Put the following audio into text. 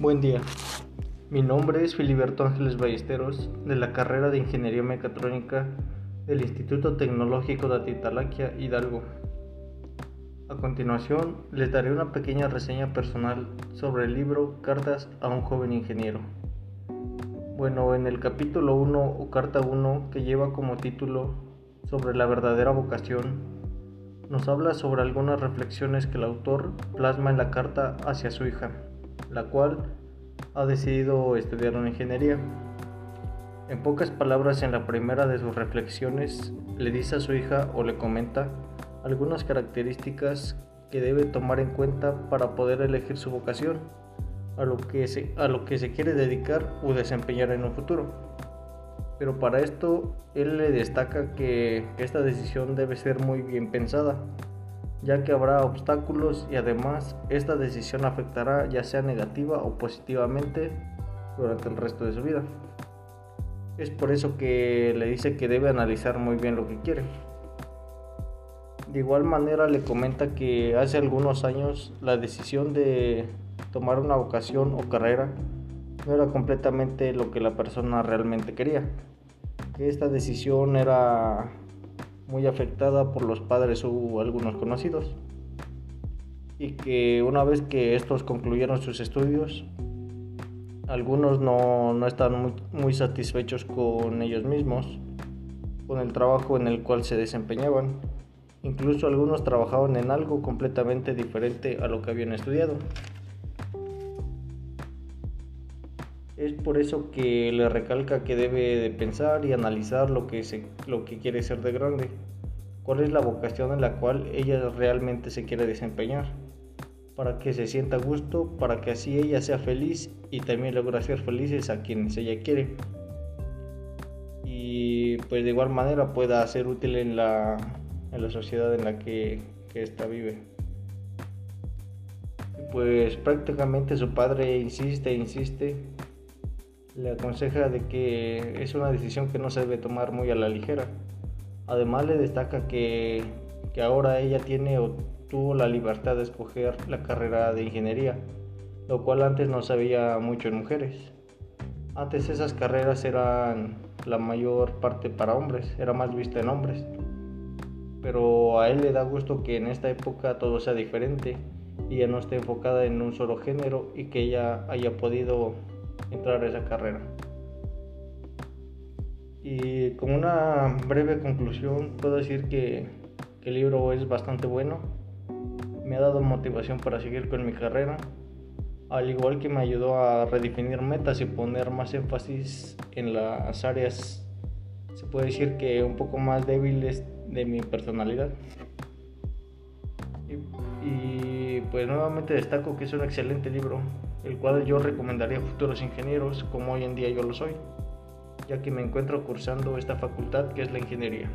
Buen día. Mi nombre es Filiberto Ángeles Ballesteros, de la carrera de Ingeniería Mecatrónica del Instituto Tecnológico de Atitalaquia, Hidalgo. A continuación, les daré una pequeña reseña personal sobre el libro Cartas a un joven ingeniero. Bueno, en el capítulo 1 o carta 1, que lleva como título sobre la verdadera vocación, nos habla sobre algunas reflexiones que el autor plasma en la carta hacia su hija la cual ha decidido estudiar ingeniería. En pocas palabras, en la primera de sus reflexiones, le dice a su hija o le comenta algunas características que debe tomar en cuenta para poder elegir su vocación, a lo que se, a lo que se quiere dedicar o desempeñar en un futuro. Pero para esto, él le destaca que esta decisión debe ser muy bien pensada, ya que habrá obstáculos y además esta decisión afectará ya sea negativa o positivamente durante el resto de su vida. Es por eso que le dice que debe analizar muy bien lo que quiere. De igual manera le comenta que hace algunos años la decisión de tomar una vocación o carrera no era completamente lo que la persona realmente quería. Que esta decisión era muy afectada por los padres o algunos conocidos y que una vez que estos concluyeron sus estudios algunos no, no están muy, satisfechos con ellos mismos, con el trabajo en el cual se desempeñaban. Incluso algunos trabajaban en algo completamente diferente a lo que habían estudiado. Es por eso que le recalca que debe de pensar y analizar lo que, se, lo que quiere ser de grande, cuál es la vocación en la cual ella realmente se quiere desempeñar, para que se sienta a gusto, para que así ella sea feliz y también logre hacer felices a quienes ella quiere. Y pues de igual manera pueda ser útil en la, en la sociedad en la que, que vive. Pues prácticamente su padre insiste insiste le aconseja de que es una decisión que no se debe tomar muy a la ligera. Además le destaca que, que ahora ella tiene o tuvo la libertad de escoger la carrera de ingeniería, lo cual antes no se veía mucho en mujeres. Antes esas carreras eran la mayor parte para hombres, era más vista en hombres. Pero a él le da gusto que en esta época todo sea diferente y ya no esté enfocada en un solo género y que ella haya podido entrar a esa carrera. Y como una breve conclusión, puedo decir que, el libro es bastante bueno. Me ha dado motivación para seguir con mi carrera, al igual que me ayudó a redefinir metas y poner más énfasis en las áreas, se puede decir que un poco más débiles de mi personalidad. y pues nuevamente destaco que es un excelente libro el cual yo recomendaría a futuros ingenieros como hoy en día yo lo soy, ya que me encuentro cursando esta facultad que es la ingeniería.